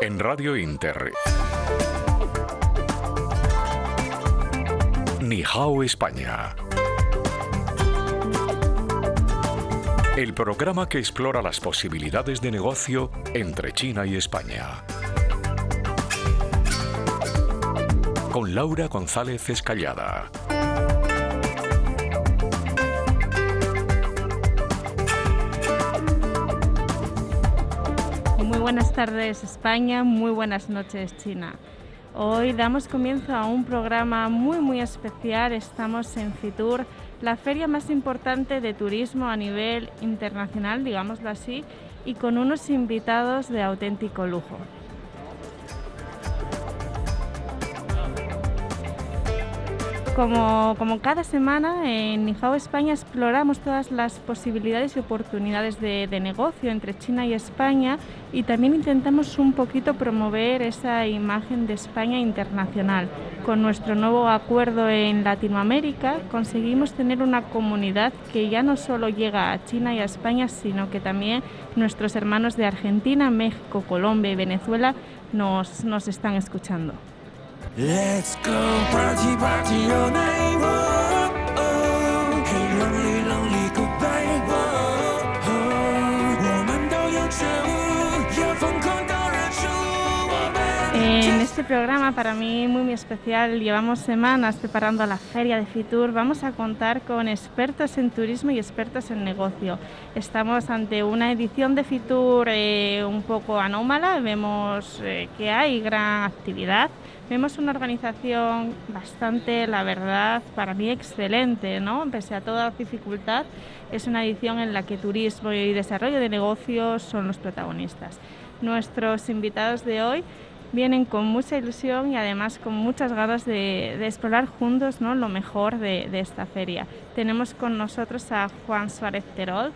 En Radio Inter. Nihao España. El programa que explora las posibilidades de negocio entre China y España. Con Laura González Escallada. Buenas tardes España, muy buenas noches China. Hoy damos comienzo a un programa muy muy especial. Estamos en Fitur, la feria más importante de turismo a nivel internacional, digámoslo así, y con unos invitados de auténtico lujo. Como, como, cada semana en Nihao España exploramos todas las posibilidades y oportunidades de, de, negocio entre China y España y también intentamos un poquito promover esa imagen de España internacional. Con nuestro nuevo acuerdo en Latinoamérica conseguimos tener una comunidad que ya no solo llega a China y a España, sino que también nuestros hermanos de Argentina, México, Colombia y Venezuela nos, nos están escuchando. Let's go party party night long. Este programa, para mí muy, muy especial, llevamos semanas preparando la feria de Fitur. Vamos a contar con expertos en turismo y expertos en negocio. Estamos ante una edición de Fitur eh, un poco anómala. Vemos eh, que hay gran actividad. Vemos una organización bastante, la verdad, para mí excelente, ¿no? Pese a toda dificultad, es una edición en la que turismo y desarrollo de negocios son los protagonistas. Nuestros invitados de hoy vienen con mucha ilusión y además con muchas ganas de, explorar juntos ¿no? lo mejor de, de, esta feria. Tenemos con nosotros a Juan Suárez Terol,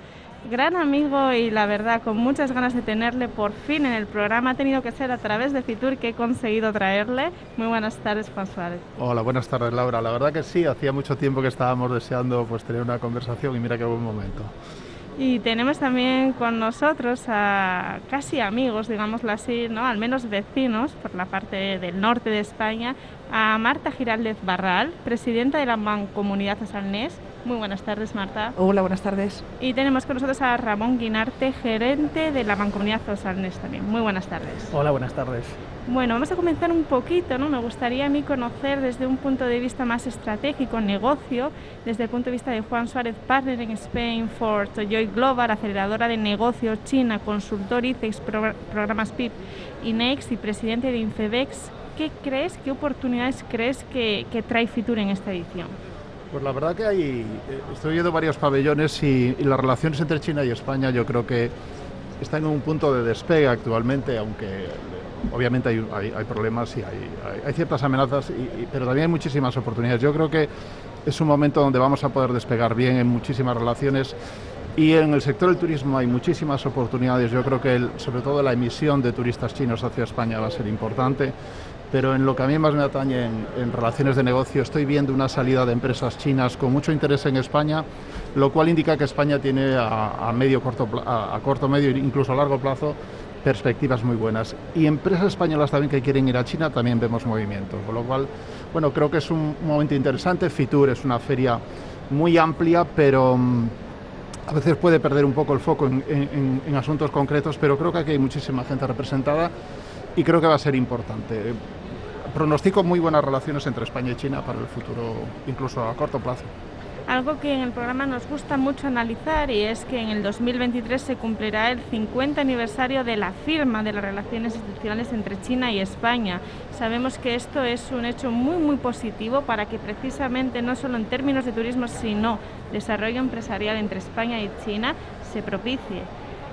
gran amigo y la verdad con muchas ganas de tenerle por fin en el programa. Ha tenido que ser a través de Fitur que he conseguido traerle. Muy buenas tardes, Juan Suárez. Hola, buenas tardes, Laura. La verdad que sí, hacía mucho tiempo que estábamos deseando pues, tener una conversación y mira qué buen momento. Y tenemos también con nosotros a casi amigos, digámoslo así, ¿no? al menos vecinos por la parte del norte de España, a Marta Giraldez Barral, presidenta de la Mancomunidad Asalnés. Muy buenas tardes, Marta. Hola, buenas tardes. Y tenemos con nosotros a Ramón Guinarte, gerente de la Mancomunidad Osalnés también. Muy buenas tardes. Hola, buenas tardes. Bueno, vamos a comenzar un poquito, ¿no? Me gustaría a mí conocer desde un punto de vista más estratégico, negocio, desde el punto de vista de Juan Suárez, partner en Spain for Joy Global, aceleradora de negocios China, consultor ICEX, pro programas PIP y Next y presidente de Infebex. ¿Qué crees, qué oportunidades crees que, que trae Fitur en esta edición? Pues la verdad que hay, estoy viendo varios pabellones y, las relaciones entre China y España yo creo que están en un punto de despegue actualmente, aunque obviamente hay, hay, problemas y hay, hay, ciertas amenazas, pero también hay muchísimas oportunidades. Yo creo que es un momento donde vamos a poder despegar bien en muchísimas relaciones y en el sector del turismo hay muchísimas oportunidades. Yo creo que el, sobre todo la emisión de turistas chinos hacia España va a ser importante. Pero en lo que a mí más me atañe en, relaciones de negocio, estoy viendo una salida de empresas chinas con mucho interés en España, lo cual indica que España tiene a, a medio, corto, a, corto, medio e incluso a largo plazo perspectivas muy buenas. Y empresas españolas también que quieren ir a China también vemos movimiento. Con lo cual, bueno, creo que es un momento interesante. Fitur es una feria muy amplia, pero um, a veces puede perder un poco el foco en, en, asuntos concretos, pero creo que aquí hay muchísima gente representada y creo que va a ser importante. Pronostico muy buenas relaciones entre España y China para el futuro, incluso a corto plazo. Algo que en el programa nos gusta mucho analizar y es que en el 2023 se cumplirá el 50 aniversario de la firma de las relaciones institucionales entre China y España. Sabemos que esto es un hecho muy muy positivo para que precisamente no solo en términos de turismo sino desarrollo empresarial entre España y China se propicie.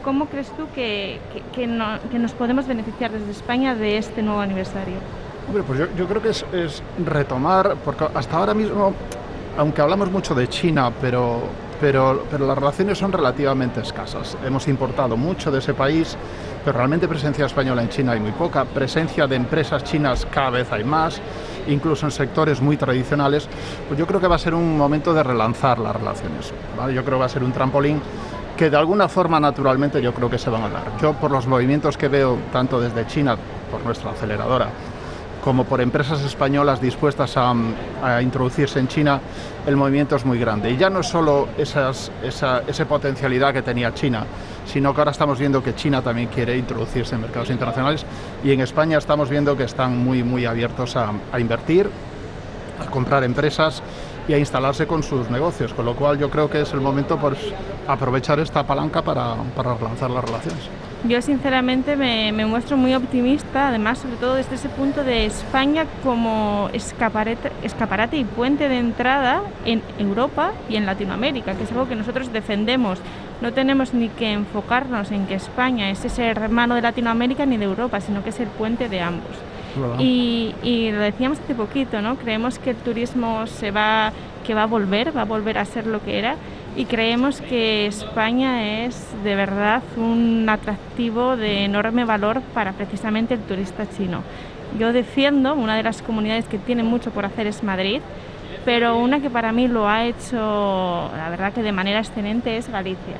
¿Cómo crees tú que, que, que, no, que nos podemos beneficiar desde España de este nuevo aniversario? Hombre, pues yo, creo que es, retomar, porque hasta ahora mismo aunque hablamos mucho de China, pero, pero, pero, las relaciones son relativamente escasas. Hemos importado mucho de ese país, pero realmente presencia española en China hay muy poca. Presencia de empresas chinas cada vez hay más, incluso en sectores muy tradicionales. Pues yo creo que va a ser un momento de relanzar las relaciones. Yo creo que va a ser un trampolín que de alguna forma naturalmente yo creo que se van a dar. Yo por los movimientos que veo tanto desde China por nuestra aceleradora como por empresas españolas dispuestas a, a, introducirse en China, el movimiento es muy grande. Y ya no es solo esas, esa, esa, potencialidad que tenía China, sino que ahora estamos viendo que China también quiere introducirse en mercados internacionales y en España estamos viendo que están muy, muy abiertos a, a invertir, a comprar empresas y a instalarse con sus negocios, con lo cual yo creo que es el momento por aprovechar esta palanca para, para relanzar las relaciones. Yo sinceramente me, me, muestro muy optimista, además sobre todo desde ese punto de España como escaparate, escaparate y puente de entrada en Europa y en Latinoamérica, que es algo que nosotros defendemos. No tenemos ni que enfocarnos en que España es ese hermano de Latinoamérica ni de Europa, sino que es el puente de ambos. Y, y, lo decíamos hace poquito, ¿no? Creemos que el turismo se va, que va a volver, va a volver a ser lo que era y creemos que España es de verdad un atractivo de enorme valor para precisamente el turista chino. Yo defiendo, una de las comunidades que tiene mucho por hacer es Madrid, pero una que para mí lo ha hecho, la verdad que de manera excelente, es Galicia.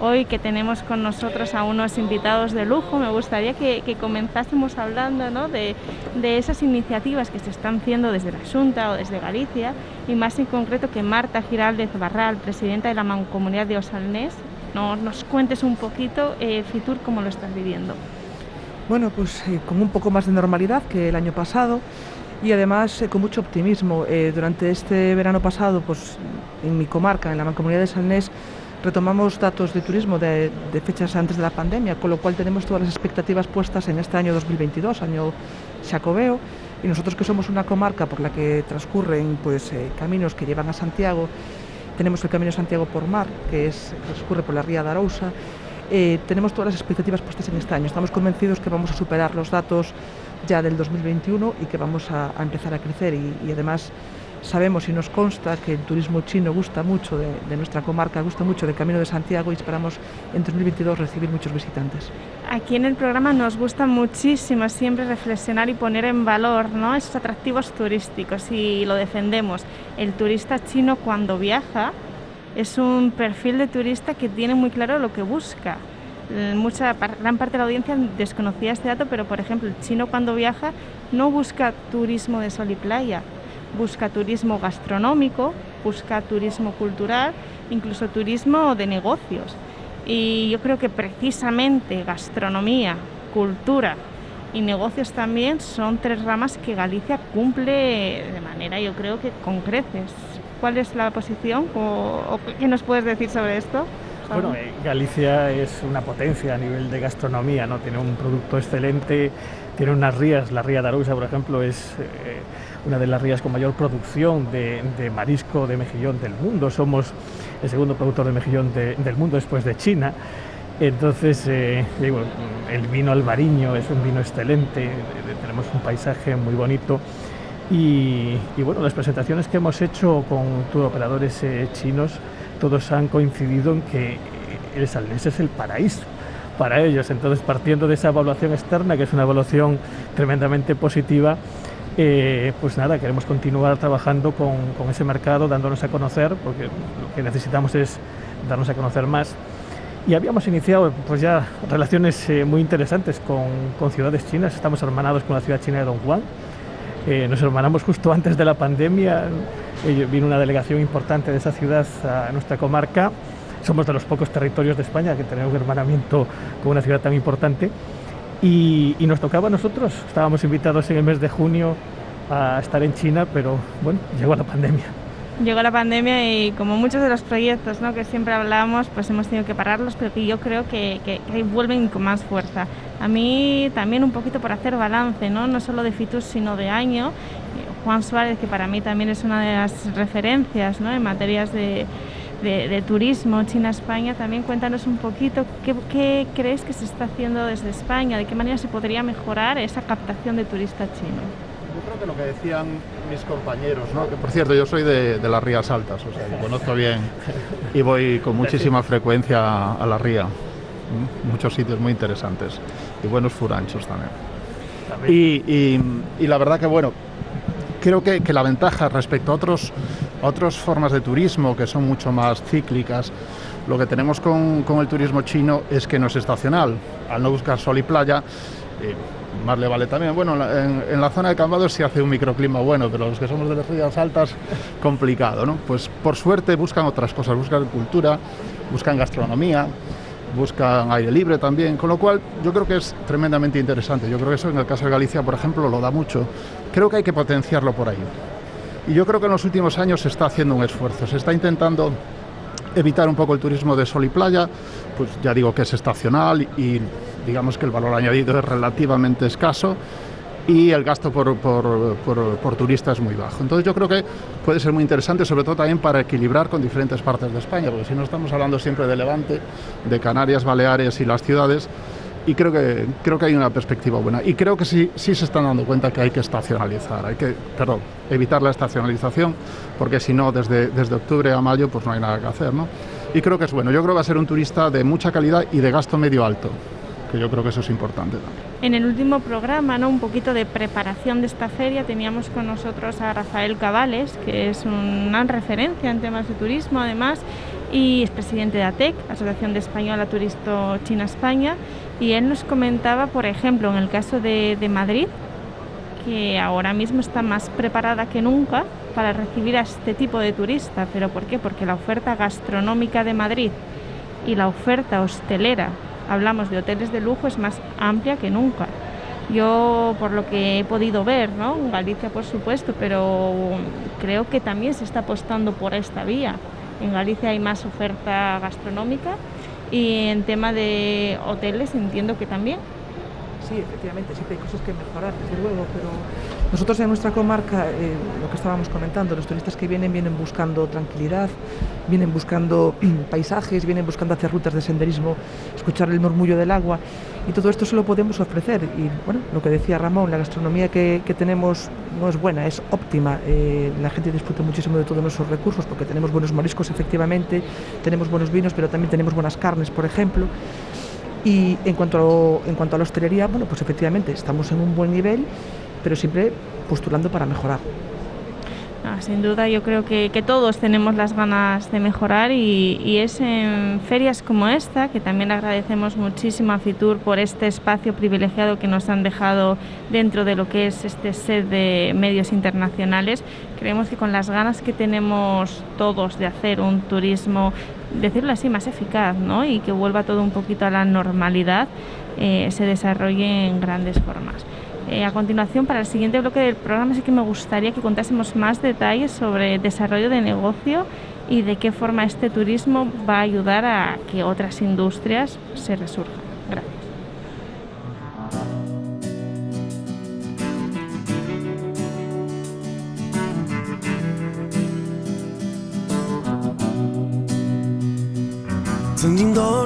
Hoy que tenemos con nosotros a unos invitados de lujo, me gustaría que, que comenzásemos hablando ¿no? de, de, esas iniciativas que se están haciendo desde la Junta o desde Galicia y más en concreto que Marta Giraldez Barral, presidenta de la Mancomunidad de Osalnés, no, nos cuentes un poquito, eh, Fitur, cómo lo estás viviendo. Bueno, pues eh, con un poco más de normalidad que el año pasado y además eh, con mucho optimismo. Durante este verano pasado, pues en mi comarca, en la Mancomunidad de Salnés, retomamos datos de turismo de, de, fechas antes de la pandemia, con lo cual tenemos todas las expectativas puestas en este año 2022, año Xacobeo, y nosotros que somos una comarca por la que transcurren pues, eh, caminos que llevan a Santiago, tenemos el Camino Santiago por mar, que es, transcurre por la ría de Arousa, eh, tenemos todas las expectativas puestas en este año. Estamos convencidos que vamos a superar los datos ya del 2021 y que vamos a, empezar a crecer y además sabemos y nos consta que el turismo chino gusta mucho de, de, nuestra comarca, gusta mucho del Camino de Santiago y esperamos en 2022 recibir muchos visitantes. Aquí en el programa nos gusta muchísimo siempre reflexionar y poner en valor ¿no? esos atractivos turísticos y lo defendemos. El turista chino cuando viaja es un perfil de turista que tiene muy claro lo que busca. Mucha, gran parte de la audiencia desconocía este dato, pero por ejemplo, el chino cuando viaja no busca turismo de sol y playa, busca turismo gastronómico, busca turismo cultural, incluso turismo de negocios. Y yo creo que precisamente gastronomía, cultura y negocios también son tres ramas que Galicia cumple de manera, yo creo que con creces. ¿Cuál es la posición o, qué nos puedes decir sobre esto? Bueno, eh, Galicia es una potencia a nivel de gastronomía, ¿no? Tiene un producto excelente, tiene unas rías, la ría de Arousa, por ejemplo, es eh, una de las rías con mayor producción de, marisco de mejillón del mundo. Somos el segundo productor de mejillón de, del mundo después de China. Entonces, eh, digo, el vino albariño es un vino excelente, tenemos un paisaje muy bonito. Y, bueno, las presentaciones que hemos hecho con operadores eh, chinos, todos han coincidido en que el Salnés es el paraíso para ellos. Entonces, partiendo de esa evaluación externa, que es una evaluación tremendamente positiva, eh, pues nada, queremos continuar trabajando con, con, ese mercado, dándonos a conocer, porque lo que necesitamos es darnos a conocer más. Y habíamos iniciado pues ya relaciones eh, muy interesantes con, con, ciudades chinas, estamos hermanados con la ciudad china de Don Juan, eh, nos hermanamos justo antes de la pandemia, eh, vino una delegación importante de esa ciudad a nuestra comarca. Somos de los pocos territorios de España que tenemos un hermanamiento con una ciudad tan importante. Y, y, nos tocaba a nosotros. Estábamos invitados en el mes de junio a estar en China, pero bueno, llegó la pandemia. Llegó la pandemia y como muchos de los proyectos ¿no? que siempre hablamos, pues hemos tenido que pararlos, pero que yo creo que, que, que vuelven con más fuerza. A mí también un poquito por hacer balance, no, no solo de FITUS, sino de año. Juan Suárez, que para mí también es una de las referencias ¿no? en materias de, de, de turismo China-España, también cuéntanos un poquito qué, qué, crees que se está haciendo desde España, de qué manera se podría mejorar esa captación de turista chino. Yo creo que lo que decían mis compañeros, ¿no? que por cierto yo soy de, de las Rías Altas, o sea, lo conozco bien y voy con muchísima frecuencia a la ría, muchos sitios muy interesantes y buenos furanchos también. Y, y, y la verdad que bueno, creo que, que, la ventaja respecto a otros, otras formas de turismo que son mucho más cíclicas, lo que tenemos con, con, el turismo chino es que no es estacional. Al no buscar sol y playa, Y más le vale también. Bueno, en la, zona de Cambados sí hace un microclima bueno, pero los que somos de las rías altas, complicado, ¿no? Pues por suerte buscan otras cosas, buscan cultura, buscan gastronomía, buscan aire libre también, con lo cual yo creo que es tremendamente interesante. Yo creo que eso en el caso de Galicia, por ejemplo, lo da mucho. Creo que hay que potenciarlo por ahí. Y yo creo que en los últimos años se está haciendo un esfuerzo, se está intentando evitar un poco el turismo de sol y playa, pues ya digo que es estacional y digamos que el valor añadido es relativamente escaso y el gasto por, por, por, turista es muy bajo. Entonces yo creo que puede ser muy interesante, sobre todo también para equilibrar con diferentes partes de España, porque si no estamos hablando siempre de Levante, de Canarias, Baleares y las ciudades, y creo que, creo que hay una perspectiva buena. Y creo que sí, sí se están dando cuenta que hay que estacionalizar, hay que, perdón, evitar la estacionalización, porque si no, desde, desde octubre a mayo, pues no hay nada que hacer, ¿no? Y creo que es bueno. Yo creo que va a ser un turista de mucha calidad y de gasto medio alto, que yo creo que eso es importante también. En el último programa, ¿no? un poquito de preparación de esta feria, teníamos con nosotros a Rafael Cabales, que es una referencia en temas de turismo, además, y es presidente de ATEC, Asociación de Española Turisto China España, y él nos comentaba, por ejemplo, en el caso de, de Madrid, que ahora mismo está más preparada que nunca para recibir a este tipo de turista. ¿Pero por qué? Porque la oferta gastronómica de Madrid y la oferta hostelera, hablamos de hoteles de lujo, es más amplia que nunca. Yo, por lo que he podido ver, ¿no? En Galicia, por supuesto, pero creo que también se está apostando por esta vía. En Galicia hay más oferta gastronómica y en tema de hoteles entiendo que también. Sí, efectivamente, siempre hay cosas que mejorar, desde luego, pero nosotros en nuestra comarca, eh, lo que estábamos comentando, los turistas que vienen vienen buscando tranquilidad, vienen buscando paisajes, vienen buscando hacer rutas de senderismo, escuchar el murmullo del agua y todo esto se lo podemos ofrecer. Y bueno, lo que decía Ramón, la gastronomía que, que tenemos no es buena, es óptima. Eh, la gente disfruta muchísimo de todos nuestros recursos porque tenemos buenos mariscos, efectivamente, tenemos buenos vinos, pero también tenemos buenas carnes, por ejemplo. Y en cuanto, a, en cuanto a la hostelería, bueno, pues efectivamente estamos en un buen nivel, pero siempre postulando para mejorar. Ah, sin duda, yo creo que, todos tenemos las ganas de mejorar y, y, es en ferias como esta que también agradecemos muchísimo a Fitur por este espacio privilegiado que nos han dejado dentro de lo que es este set de medios internacionales. Creemos que con las ganas que tenemos todos de hacer un turismo, decirlo así, más eficaz ¿no? y que vuelva todo un poquito a la normalidad, eh, se desarrolle en grandes formas. Eh, a continuación, para el siguiente bloque del programa, sí que me gustaría que contásemos más detalles sobre desarrollo de negocio y de qué forma este turismo va a ayudar a que otras industrias se resurjan.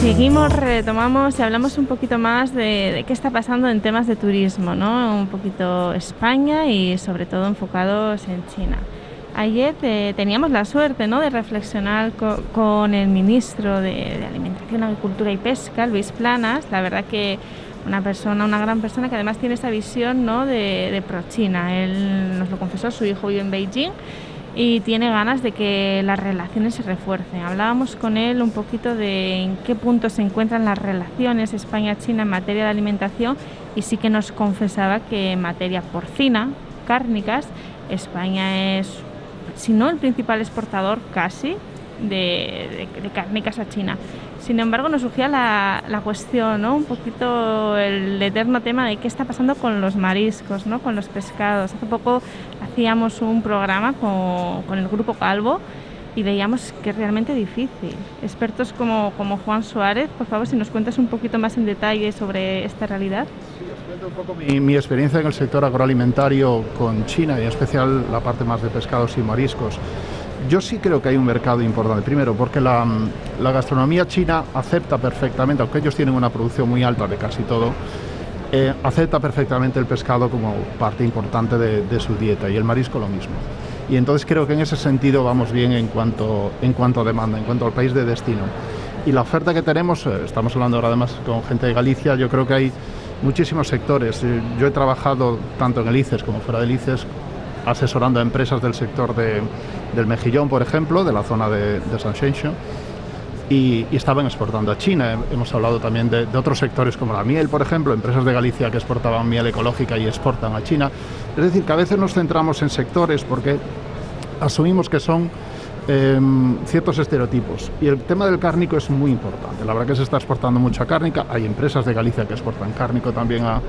Seguimos, retomamos y hablamos un poquito más de, de, qué está pasando en temas de turismo, ¿no? Un poquito España y sobre todo enfocados en China. Ayer eh, teníamos la suerte ¿no? de reflexionar co con el ministro de, de Alimentación, Agricultura y Pesca, Luis Planas. La verdad que una persona, una gran persona que además tiene esa visión ¿no? de, de pro-China. Él nos lo confesó, su hijo vive en Beijing y tiene ganas de que las relaciones se refuercen. Hablábamos con él un poquito de en qué punto se encuentran las relaciones España-China en materia de alimentación y sí que nos confesaba que en materia porcina, cárnicas, España es, si no el principal exportador casi, de, de, cárnicas a China. Sin embargo, nos surgía la, la cuestión, ¿no? un poquito el eterno tema de qué está pasando con los mariscos, ¿no? con los pescados. Hace poco hacíamos un programa con, con el Grupo Calvo y veíamos que es realmente difícil. Expertos como, como Juan Suárez, por favor, si nos cuentas un poquito más en detalle sobre esta realidad. Sí, os un poco mi, mi experiencia en el sector agroalimentario con China y en especial la parte más de pescados y mariscos. Yo sí creo que hay un mercado importante. Primero, porque la, la, gastronomía china acepta perfectamente, aunque ellos tienen una producción muy alta de casi todo, eh, acepta perfectamente el pescado como parte importante de, su dieta y el marisco lo mismo. Y entonces creo que en ese sentido vamos bien en cuanto, en cuanto a demanda, en cuanto al país de destino. Y la oferta que tenemos, eh, estamos hablando ahora además con gente de Galicia, yo creo que hay muchísimos sectores. Yo he trabajado tanto en el ICES como fuera del ICES asesorando a empresas del sector de, del mejillón, por ejemplo, de la zona de, de San Shenzhen, y, estaban exportando a China. Hemos hablado también de, de, otros sectores como la miel, por ejemplo, empresas de Galicia que exportaban miel ecológica y exportan a China. Es decir, que a veces nos centramos en sectores porque asumimos que son eh, ciertos estereotipos. Y el tema del cárnico es muy importante. La verdad que se está exportando mucha cárnica. Hay empresas de Galicia que exportan cárnico también a,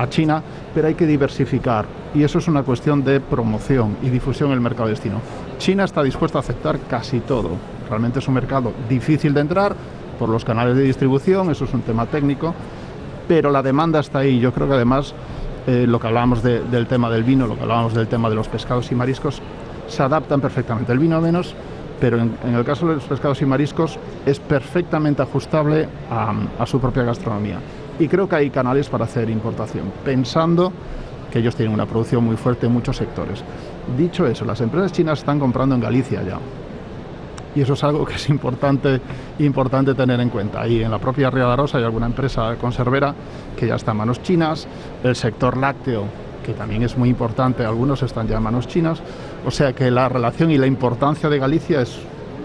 a China, pero hay que diversificar y eso es una cuestión de promoción y difusión en el mercado de destino. China está dispuesta a aceptar casi todo. Realmente es un mercado difícil de entrar por los canales de distribución, eso es un tema técnico, pero la demanda está ahí. Yo creo que además eh, lo que hablábamos de, del tema del vino, lo que hablábamos del tema de los pescados y mariscos, se adaptan perfectamente. El vino menos, pero en, el caso de los pescados y mariscos es perfectamente ajustable a su propia gastronomía y creo que hay canales para hacer importación, pensando que ellos tienen una producción muy fuerte en muchos sectores. Dicho eso, las empresas chinas están comprando en Galicia ya. Y eso es algo que es importante, importante tener en cuenta. Ahí en la propia Ría de Rosa hay alguna empresa conservera que ya está en manos chinas, el sector lácteo, que también es muy importante, algunos están ya en manos chinas. O sea que la relación y la importancia de Galicia es,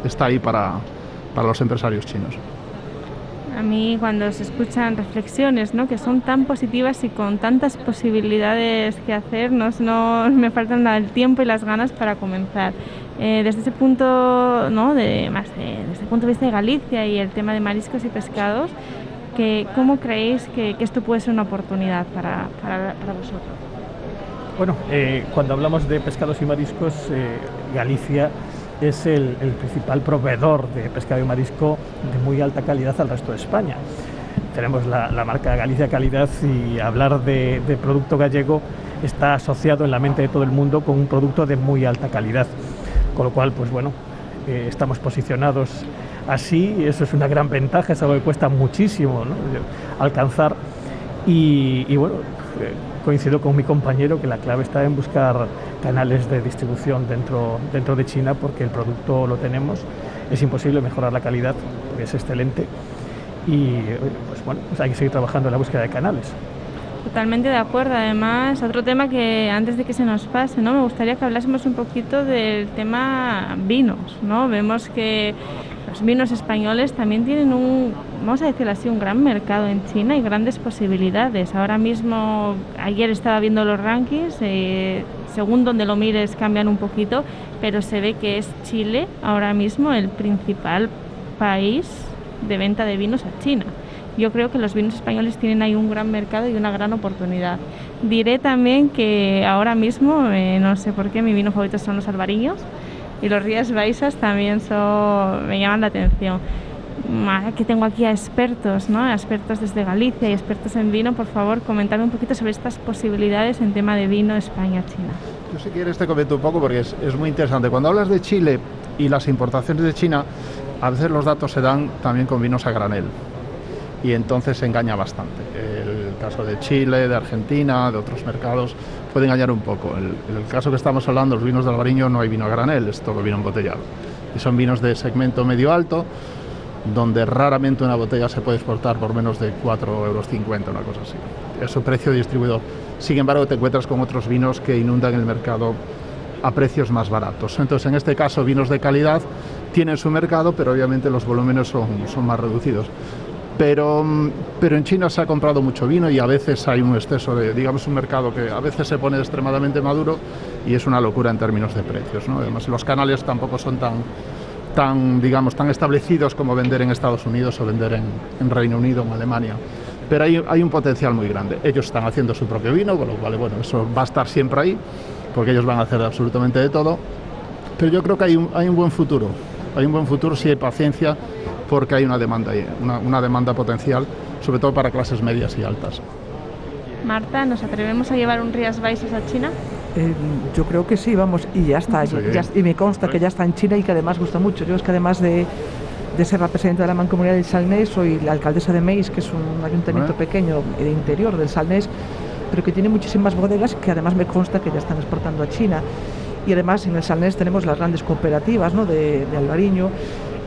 está ahí para, para los empresarios chinos a mí cuando se escuchan reflexiones ¿no? que son tan positivas y con tantas posibilidades que hacer, no, me faltan el tiempo y las ganas para comenzar. Eh, desde ese punto, ¿no? de, más de, desde el punto de vista de Galicia y el tema de mariscos y pescados, que, ¿cómo creéis que, que, esto puede ser una oportunidad para, para, para vosotros? Bueno, eh, cuando hablamos de pescados y mariscos, eh, Galicia es el, principal proveedor de pescado y marisco de muy alta calidad al resto de España. Tenemos la, marca Galicia Calidad y hablar de, producto gallego está asociado en la mente de todo el mundo con un producto de muy alta calidad. Con lo cual, pues bueno, eh, estamos posicionados así, eso es una gran ventaja, es algo que cuesta muchísimo alcanzar. Y, bueno, coincido con mi compañero que la clave está en buscar canales de distribución dentro, dentro de China porque el producto lo tenemos, es imposible mejorar la calidad, porque es excelente y pues bueno, pues hay que seguir trabajando en la búsqueda de canales. Totalmente de acuerdo. Además, otro tema que antes de que se nos pase, ¿no? Me gustaría que hablásemos un poquito del tema vinos, ¿no? Vemos que los vinos españoles también tienen un, vamos a decirlo así, un gran mercado en China y grandes posibilidades. Ahora mismo, ayer estaba viendo los rankings, eh, según donde lo mires cambian un poquito, pero se ve que es Chile ahora mismo el principal país de venta de vinos a China yo creo que los vinos españoles tienen ahí un gran mercado y una gran oportunidad. Diré también que ahora mismo, eh, no sé por qué, mi vino favorito son los albariños y los Rías Baixas también son, me llaman la atención. Que tengo aquí a expertos, ¿no? expertos desde Galicia y expertos en vino, por favor, comentarme un poquito sobre estas posibilidades en tema de vino España-China. Yo si quieres te comento un poco porque es, muy interesante. Cuando hablas de Chile y las importaciones de China, a veces los datos se dan también con vinos a granel y entonces se engaña bastante. Caso de Chile, de Argentina, de otros mercados puede engañar un poco. El, el caso que estamos hablando, los vinos de Albariño, no hay vino a granel, es todo vino embotellado. Y son vinos de segmento medio alto, donde raramente una botella se puede exportar por menos de 4,50 euros, una cosa así. Es su precio distribuidor. Sin embargo, te encuentras con otros vinos que inundan el mercado a precios más baratos. Entonces, en este caso, vinos de calidad tienen su mercado, pero obviamente los volúmenes son, son más reducidos pero, pero en China se ha comprado mucho vino y a veces hay un exceso de, digamos, un mercado que a veces se pone extremadamente maduro y es una locura en términos de precios. ¿no? Además, los canales tampoco son tan, tan, digamos, tan establecidos como vender en Estados Unidos o vender en, en Reino Unido o en Alemania. Pero hay, hay, un potencial muy grande. Ellos están haciendo su propio vino, con lo cual, bueno, eso va a estar siempre ahí, porque ellos van a hacer absolutamente de todo. pero yo creo que hay un, hay un buen futuro. Hay un buen futuro si hay paciencia, porque hay una demanda, ahí, una, una demanda potencial, sobre todo para clases medias y altas. Marta, ¿nos atrevemos a llevar un Rías Baixas a China? Eh, yo creo que sí, vamos, y ya está, Sí. ya- y me consta que ya está en China y que además gusta mucho. Yo es que además de, de ser la presidenta de la Mancomunidad del Salnés, soy la alcaldesa de Meis, que es un ayuntamiento pequeño de interior del Salnés, pero que tiene muchísimas bodegas que además me consta que ya están exportando a China. Y además en el Salnés tenemos las grandes cooperativas ¿no? de, de Albariño.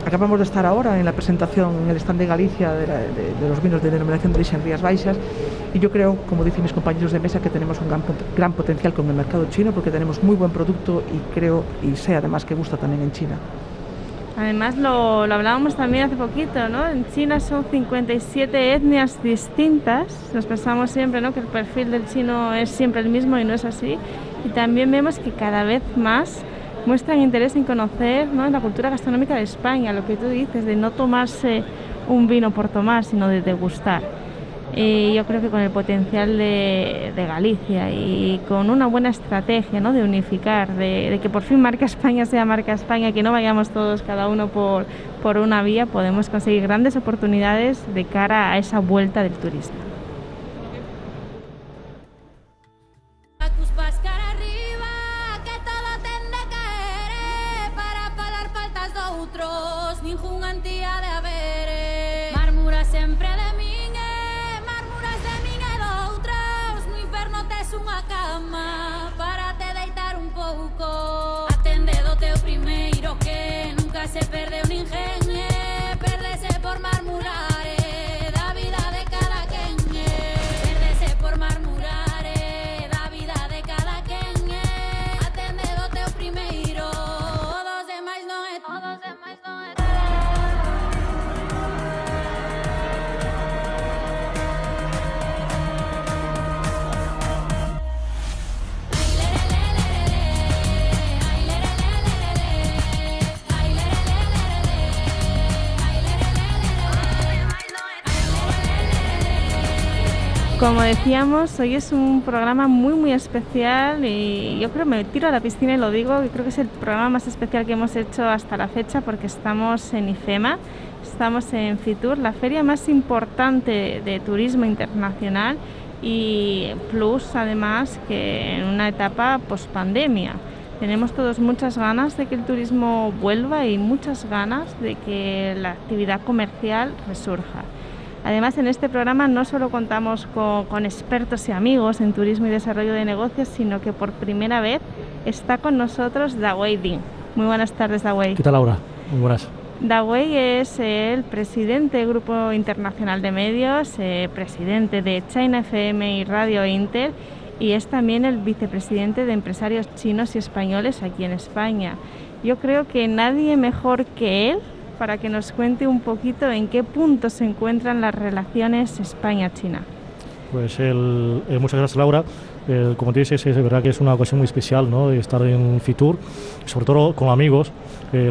Acabamos de estar ahora en la presentación en el stand de Galicia de, la- de- de los vinos de denominación de origen Rías Baixas y yo creo, como dicen mis compañeros de mesa, que tenemos un gran, gran potencial con el mercado chino porque tenemos muy buen producto y creo y sé además que gusta también en China. Además, lo, lo hablábamos también hace poquito, ¿no? En China son 57 etnias distintas. Nos pensamos siempre, ¿no? Que el perfil del chino es siempre el mismo y no es así. Y también vemos que cada vez más muestran interés en conocer ¿no? la cultura gastronómica de España, lo que tú dices, de no tomarse un vino por tomar, sino de degustar. Y yo creo que con el potencial de, Galicia y con una buena estrategia ¿no? de unificar, de, de que por fin Marca España sea Marca España, que no vayamos todos cada uno por, por una vía, podemos conseguir grandes oportunidades de cara a esa vuelta del turismo. Como decíamos, hoy es un programa muy muy especial y yo creo me tiro a la piscina y lo digo, creo que es el programa más especial que hemos hecho hasta la fecha porque estamos en IFEMA, estamos en Fitur, la feria más importante de turismo internacional y plus además que en una etapa post pandemia. Tenemos todos muchas ganas de que el turismo vuelva y muchas ganas de que la actividad comercial resurja. Además, en este programa no solo contamos con, con expertos y amigos en turismo y desarrollo de negocios, sino que por primera vez está con nosotros Dawei Ding. Muy buenas tardes, Dawei. ¿Qué tal, Laura? Muy buenas. Dawei es el presidente del Grupo Internacional de Medios, eh, presidente de China FM y Radio Inter y es también el vicepresidente de empresarios chinos y españoles aquí en España. Yo creo que nadie mejor que él para que nos cuente un poquito en qué punto se encuentran las relaciones España-China. Pues el, eh, muchas gracias, Laura. El- como te dices, es verdad que es una ocasión muy especial ¿no? de estar en Fitur, sobre todo con amigos de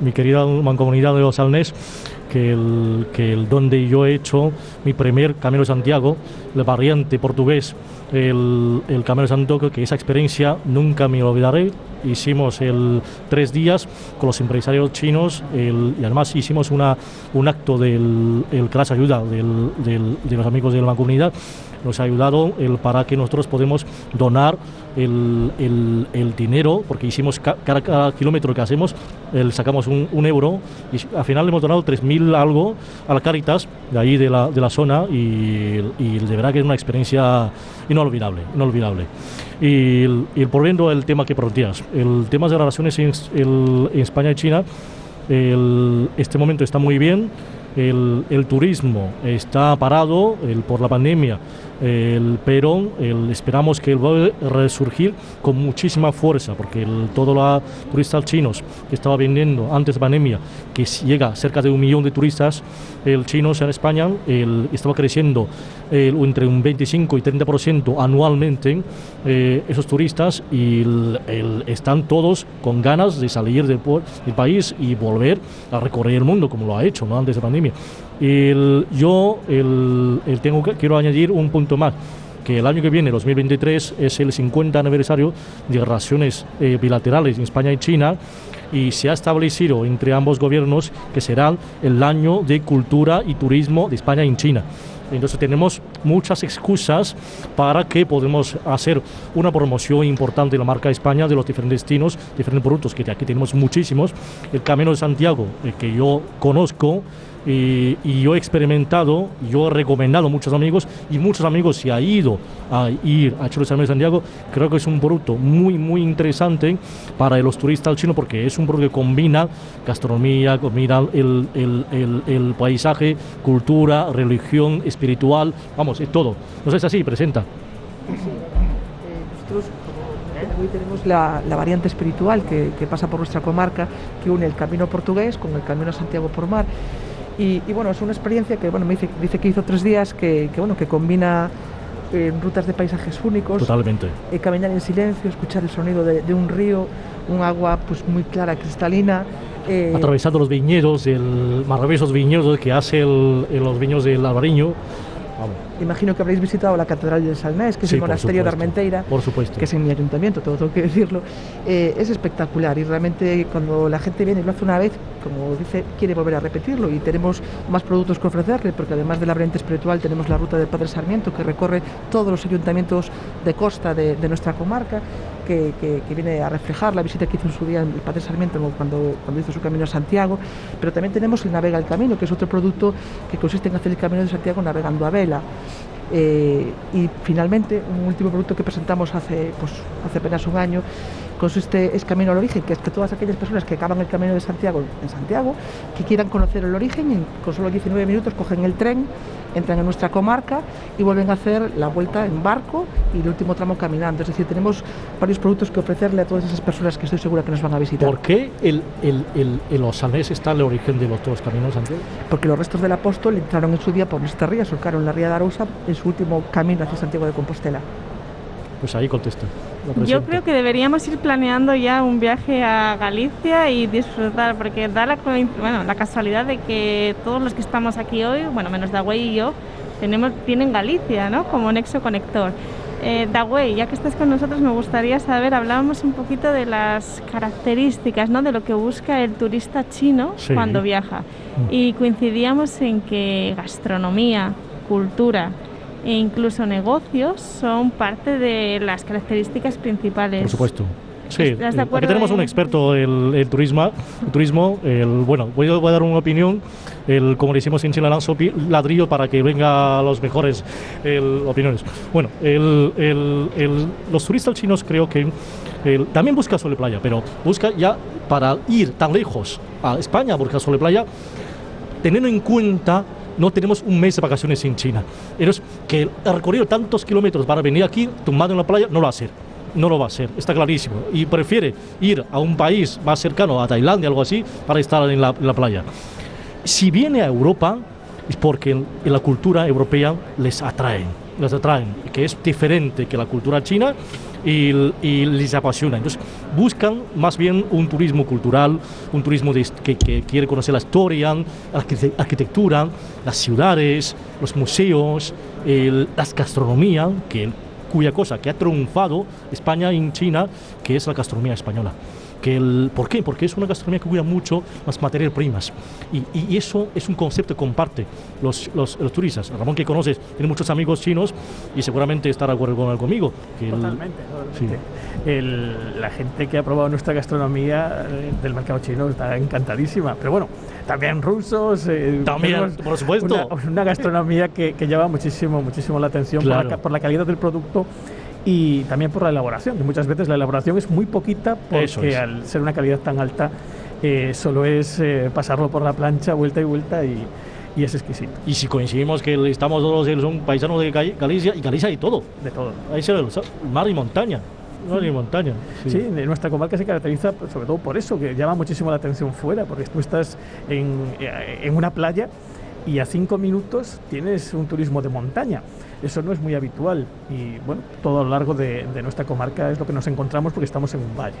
mi querida mancomunidad de los Alnés, que, el, donde yo he hecho mi primer Camino de Santiago, la variante portugués, el, el Camino de Santiago, que esa experiencia nunca me olvidaré. Hicimos el tres días con los empresarios chinos y además hicimos una, un acto del el Class Ayuda de los amigos de la mancomunidad nos ha ayudado el, para que nosotros podemos donar el, el- el dinero, porque hicimos ca- cada, cada kilómetro que hacemos, el, sacamos un, un euro y al final hemos donado 3.000 algo a la Caritas de ahí de la, de la zona y, de verdad que es una experiencia inolvidable, inolvidable. Y, y volviendo al tema que planteas, el tema de las relaciones en, España y China, este momento está muy bien, el, el turismo está parado por la pandemia, el, pero el- esperamos que va a resurgir con muchísima fuerza, porque todos los turistas chinos que estaba viniendo antes de pandemia, que llega cerca de un millón de turistas el chinos en España, el, estaba creciendo entre un 25 y 30% anualmente eh, esos turistas y están todos con ganas de salir del, del país y volver a recorrer el mundo como lo ha hecho ¿no? antes de la pandemia. El- yo el, el tengo quiero añadir un punto más que el año que viene, 2023, es el 50 aniversario de relaciones eh, bilaterales en España y China y se ha establecido entre ambos gobiernos que será el año de cultura y turismo de España y China. Entonces tenemos muchas excusas para que podamos hacer una promoción importante de la marca España de los diferentes destinos, diferentes productos, que aquí tenemos muchísimos. El Camino de Santiago, el que yo conozco, y, y yo he experimentado, yo he recomendado a muchos amigos y muchos amigos se han ido a ir a Chile de Santiago. Creo que es un producto muy, muy interesante para los turistas chinos porque es un producto que combina gastronomía, combina el, el, el, paisaje, cultura, religión, espiritual, vamos, es todo. No si es así, presenta. Como hoy tenemos la, la variante espiritual que, que pasa por nuestra comarca, que une el camino portugués con el camino a Santiago por mar. Y, y bueno, es una experiencia que bueno, me dice, dice que hizo tres días, que, que, bueno, que combina eh, rutas de paisajes únicos, Totalmente. eh, caminar en silencio, escuchar el sonido de, de un río, un agua pues muy clara, cristalina. eh, Atravesando los viñedos, el maravillosos viñedos que hace el, los viños del Albariño. Vamos, Imagino que habréis visitado la Catedral de Salnés, que es el monasterio de Armenteira, por supuesto. que es en mi ayuntamiento, todo tengo que decirlo. Eh, es espectacular y realmente cuando la gente viene y lo hace una vez, como dice, quiere volver a repetirlo y tenemos más productos que ofrecerle, porque además de la variante espiritual tenemos la ruta del Padre Sarmiento, que recorre todos los ayuntamientos de costa de, de nuestra comarca, que, viene a reflejar la visita que hizo en su día el Padre Sarmiento cuando, cuando hizo su camino a Santiago, pero también tenemos el Navega el Camino, que es otro producto que consiste en hacer el camino de Santiago navegando a vela. Eh, y finalmente, un último producto que presentamos hace, pues, hace apenas un año consiste es Camino al Origen, que es que todas aquellas personas que acaban el Camino de Santiago en Santiago, que quieran conocer el origen, en- con solo 19 minutos cogen el tren, entran en nuestra comarca y vuelven a hacer la vuelta en barco y el último tramo caminando. Es decir, tenemos varios productos que ofrecerle a todas esas personas que estoy segura que nos van a visitar. ¿Por qué el, el, el, en los Salnés está el origen de los dos caminos, Santiago? Porque los restos del apóstol entraron en su día por nuestra ría, surcaron la ría de Arousa en su último camino hacia Santiago de Compostela. Pues ahí contesta. Yo creo que deberíamos ir planeando ya un viaje a Galicia y disfrutar, porque da la, coin- bueno, la casualidad de que todos los que estamos aquí hoy, bueno, menos Dawei y yo, tenemos, tienen Galicia, ¿no? Como nexo conector. Eh, Dawei, ya que estás con nosotros, me gustaría saber, hablábamos un poquito de las características, ¿no? De lo que busca el turista chino Sí. cuando viaja. Y coincidíamos en que gastronomía, cultura e incluso negocios son parte de las características principales. Por supuesto. Sí, ¿Estás de eh, acuerdo aquí tenemos un experto en turismo, el turismo el, bueno, voy a, voy a dar una opinión, el, como le hicimos en Chile, lanzo pi- ladrillo para que venga los mejores el, opiniones. Bueno, el, los turistas chinos creo que también buscan sol y playa, pero busca ya para ir tan lejos a España a buscar sol y playa, teniendo en cuenta no tenemos un mes de vacaciones en China. Entonces, que el recorrido tantos kilómetros para venir aquí tumbado en la playa no lo va a hacer. No lo va a hacer, está clarísimo. Y prefiere ir a un país más cercano, a Tailandia, algo así, para estar en la, playa. Si viene a Europa, es porque la cultura europea les atrae, les atraen, que es diferente que la cultura china y, les apasiona. Entonces buscan más bien un turismo cultural, un turismo que, que quiere conocer la historia, la arquite- arquitectura, las ciudades, los museos, el- las gastronomía, que, cuya cosa que ha triunfado España en China, que es la gastronomía española. Que el, ¿Por qué? Porque es una gastronomía que cuida mucho las materias primas. Y, y eso es un concepto que comparte los, los, los turistas. Ramón, que conoces, tiene muchos amigos chinos y seguramente estará de acuerdo con- conmigo. Que el- Totalmente, totalmente. El- la gente que ha probado nuestra gastronomía eh, del mercado chino está encantadísima. Pero bueno, también rusos. eh, También, por supuesto. Una, una gastronomía que, que llama muchísimo, muchísimo la atención por, la, Claro. por la calidad del producto y también por la elaboración. que muchas veces la elaboración es muy poquita porque es. al ser una calidad tan alta eh, solo es eh, pasarlo por la plancha vuelta y vuelta y, y es exquisito. Y si coincidimos que estamos todos, él son paisanos de Gal- Galicia, y Galicia hay todo. De todo. Ahí se ve el mar y montaña. Mar y montaña. Sí. Sí, nuestra comarca se caracteriza sobre todo por eso, que llama muchísimo la atención fuera, porque tú estás en, eh, en una playa y a cinco minutos tienes un turismo de montaña. Eso no es muy habitual y bueno, todo a lo largo de, de nuestra comarca es lo que nos encontramos porque estamos en un valle.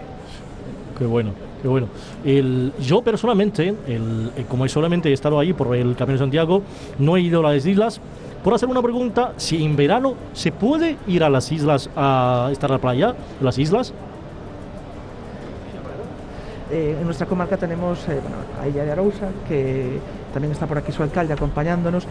Qué bueno, qué bueno. El, yo personalmente, el, eh, como solamente he estado ahí por el Camino de Santiago, no he ido a las islas. Por hacer una pregunta, si en verano se puede ir a las islas a estar a la playa, las islas, Eh, en nuestra comarca tenemos eh, bueno, a Illa de Arousa, que también está por aquí su alcalde acompañándonos.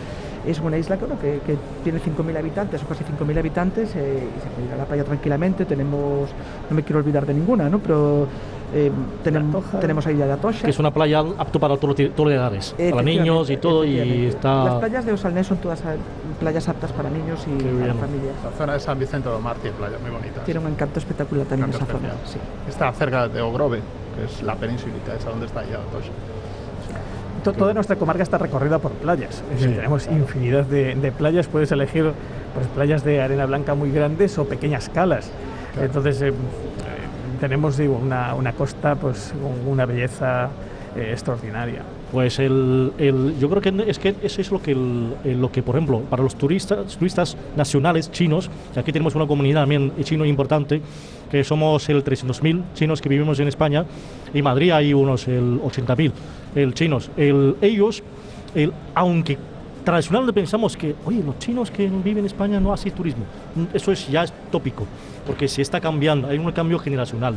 Es una isla que, bueno, que, que tiene 5.000 habitantes, o casi 5.000 habitantes, eh, y se puede ir a la playa tranquilamente. Tenemos, no me quiero olvidar de ninguna, ¿no? pero eh, tenemos, tenemos a Illa de Atocha. que es una playa apto para todos los todos los edades, para niños y todo, y Efectivamente. Las está... playas de Osalnés son todas eh, playas aptas para niños y para familias. La zona de San Vicente de Mar tiene playas muy bonitas. Tiene un encanto espectacular también Encanto esa zona. Sí. Está cerca de Ogrove, que es la penínsulita, esa donde está ya Atocha. To- Toda nuestra comarca está recorrida por playas. Es decir, Sí. tenemos infinidad de, de playas. Puedes elegir pues, playas de arena blanca muy grandes o pequeñas calas. Claro. Entonces, eh, tenemos digo, una, una costa pues, con una belleza eh, extraordinaria. Pues el, el- yo creo que es que eso es lo que, el- lo que, por ejemplo, para los turistas, turistas nacionales chinos, aquí tenemos una comunidad también chino importante, que somos el 300.000 chinos que vivimos en España, y en Madrid hay unos el 80.000 el chinos. El, ellos, el, aunque tradicionalmente pensamos que, oye, los chinos que viven en España no hacen turismo, eso es ya es tópico, porque se está cambiando, hay un cambio generacional.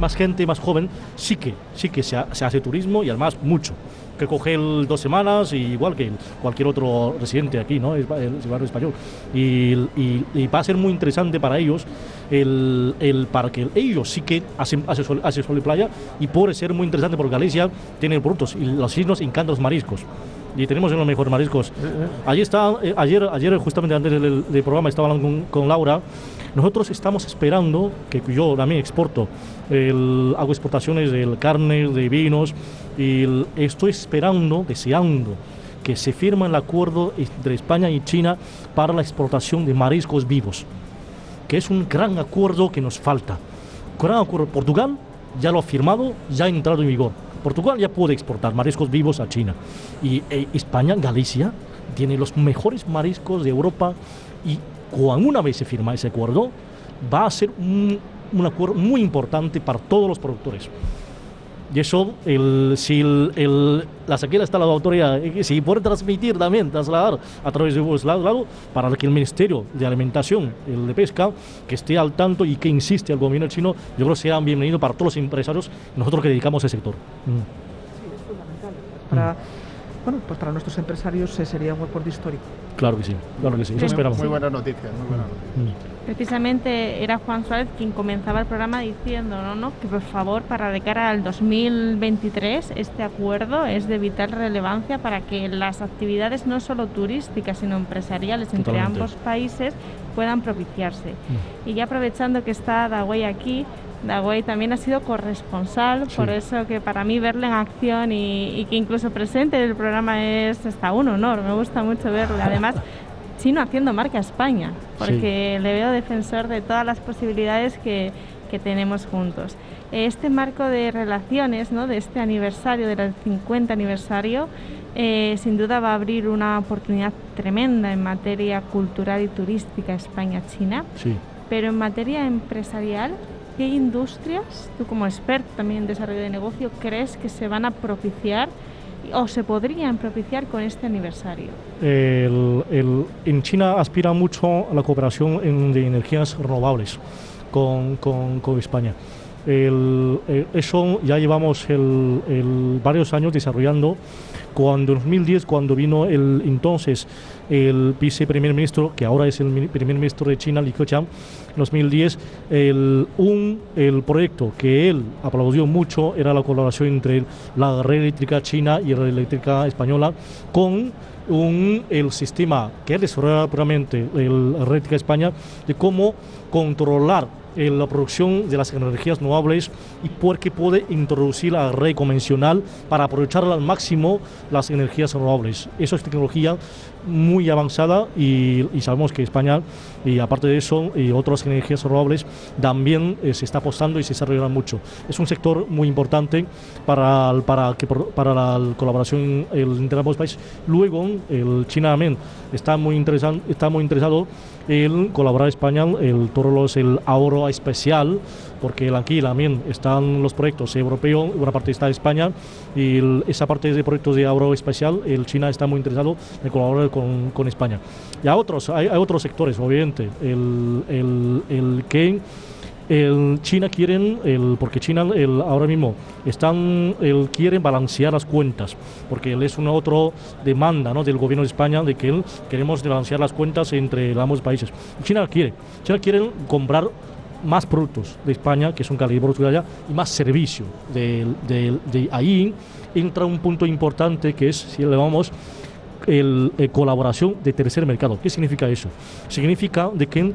Más gente más joven sí que, sí que se, ha- se hace turismo y además mucho que coge el dos semanas, y igual que cualquier otro residente aquí, ¿no? El, barrio español. Y, va a ser muy interesante para ellos, el, el- para que ellos sí que hacen, hacen, sol, y playa, y puede ser muy interesante porque Galicia tiene productos, y los chinos encantan los mariscos. Y tenemos los mejores mariscos. Allí está, eh, ayer, ayer justamente antes del, del programa estaba hablando con, con Laura. Nosotros estamos esperando, que yo también exporto, el, hago exportaciones de carne, de vinos, y el- estoy esperando, deseando que se firme el acuerdo entre España y China para la exportación de mariscos vivos, que es un gran acuerdo que nos falta. Gran acuerdo. Portugal ya lo ha firmado, ya ha entrado en vigor. Portugal ya puede exportar mariscos vivos a China. Y eh, España, Galicia, tiene los mejores mariscos de Europa y cuando una vez se firma ese acuerdo, va a ser un, un acuerdo muy importante para todos los productores. Y eso, el, si el, el- la sequía está la autoridad, eh, si puede transmitir también, trasladar a través de vos lado, lado, para que el Ministerio de Alimentación, el de Pesca, que esté al tanto y que insiste al gobierno chino, yo creo que será bienvenido para todos los empresarios, nosotros que dedicamos a ese sector. Mm, Para, bueno, pues para nuestros empresarios eh, sería un acuerdo histórico. claro que sí, claro que sí, eso Muy- esperamos. Muy buenas noticias, muy buenas noticias. Mm. Precisamente era Juan Suárez quien comenzaba el programa diciendo ¿no? ¿no? que por favor para de cara al 2023 este acuerdo es de vital relevancia para que las actividades no solo turísticas sino empresariales entre ambos países puedan propiciarse. Y ya aprovechando que está Dawei aquí, Dawei también ha sido corresponsal, Sí. por eso que para mí verle en acción y, y que incluso presente en el programa es hasta un honor, me gusta mucho verle. Además, chino haciendo marca España, porque le veo defensor de todas las posibilidades que, que tenemos juntos. Este marco de relaciones, ¿no? de este aniversario, del 50 aniversario, eh, sin duda va a abrir una oportunidad tremenda en materia cultural y turística España-China, Sí. pero en materia empresarial, ¿qué industrias, tú como experto también en desarrollo de negocio, crees que se van a propiciar o se podrían propiciar con este aniversario? En China aspira mucho a la cooperación en- de energías renovables con, con- con España. Eh, eso ya llevamos varios años desarrollando. Cuando en 2010, cuando vino el entonces el viceprimer ministro, que ahora es el primer ministro de China, Li Keqiang, en 2010, el, un, el proyecto que él aplaudió mucho era la colaboración entre la red eléctrica china y la red eléctrica española con un, el sistema que desarrolla puramente la red eléctrica España de cómo controlar eh, la producción de las energías renovables y porque puede introducir la red convencional para aprovechar al máximo las energías renovables. Eso es tecnología muy avanzada y, sabemos que España, y aparte de eso, y otras energías renovables, también eh, se está apostando y se desarrolla mucho. Es un sector muy importante para, para, que, para la colaboración entre ambos países. Luego, el China también está muy, interesan- está muy interesado en colaborar España, el todo lo es el ahorro especial, porque aquí también están los proyectos europeos, una parte está España, y el- esa parte de proyectos de agro especial, el China está muy interesado en colaborar con, con España. Y a otros, hay, hay otros sectores, obviamente, el, el, el que el China quieren, el, porque China el, ahora mismo están, el, quieren balancear las cuentas, porque él es una otra demanda ¿no? del gobierno de España de que él, queremos balancear las cuentas entre ambos países. China quiere, China quiere comprar más productos de España, que son calidad de allá, y más servicio. De, de- de ahí entra un punto importante que es, si le vamos, el, eh, colaboración de tercer mercado. ¿Qué significa eso? Significa de que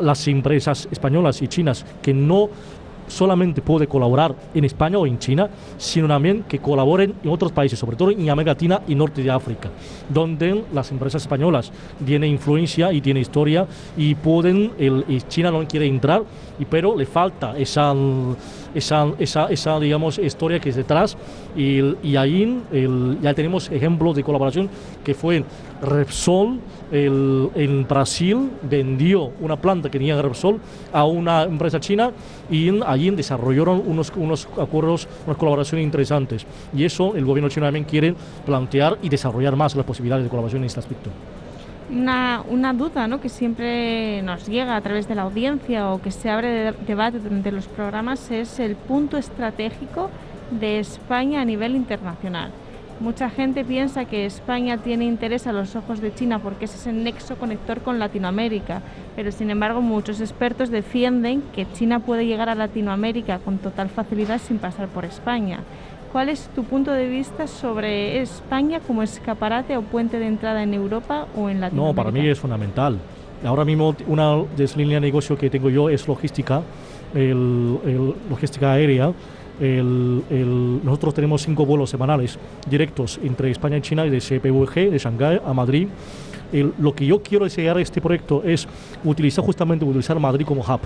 las empresas españolas y chinas que no solamente puede colaborar en España o en China, sino también que colaboren en otros países, sobre todo en América Latina y norte de África, donde las empresas españolas tienen influencia y tienen historia y pueden, el, China no quiere entrar, y, pero le falta esa, esa, esa, esa digamos, historia que es detrás, y, ahí ya tenemos ejemplos de colaboración que fue Repsol, el- en Brasil vendió una planta que tenía Repsol a una empresa china y allí desarrollaron unos, unos acuerdos, unas colaboraciones interesantes. Y eso el gobierno chino también quiere plantear y desarrollar más las posibilidades de colaboración en este aspecto. Una, una duda ¿no? que siempre nos llega a través de la audiencia o que se abre de debate durante los programas es el punto estratégico de España a nivel internacional. Mucha gente piensa que España tiene interés a los ojos de China porque es ese nexo conector con Latinoamérica, pero sin embargo muchos expertos defienden que China puede llegar a Latinoamérica con total facilidad sin pasar por España. ¿Cuál es tu punto de vista sobre España como escaparate o puente de entrada en Europa o en Latinoamérica? No, para mí es fundamental. Ahora mismo una de las líneas de negocio que tengo yo es logística, el, el- logística aérea. El- el- nosotros tenemos cinco vuelos semanales directos entre España y China, de CPVG, de Shanghái a Madrid. El- lo que yo quiero enseñar a este proyecto es utilizar justamente utilizar Madrid como hub,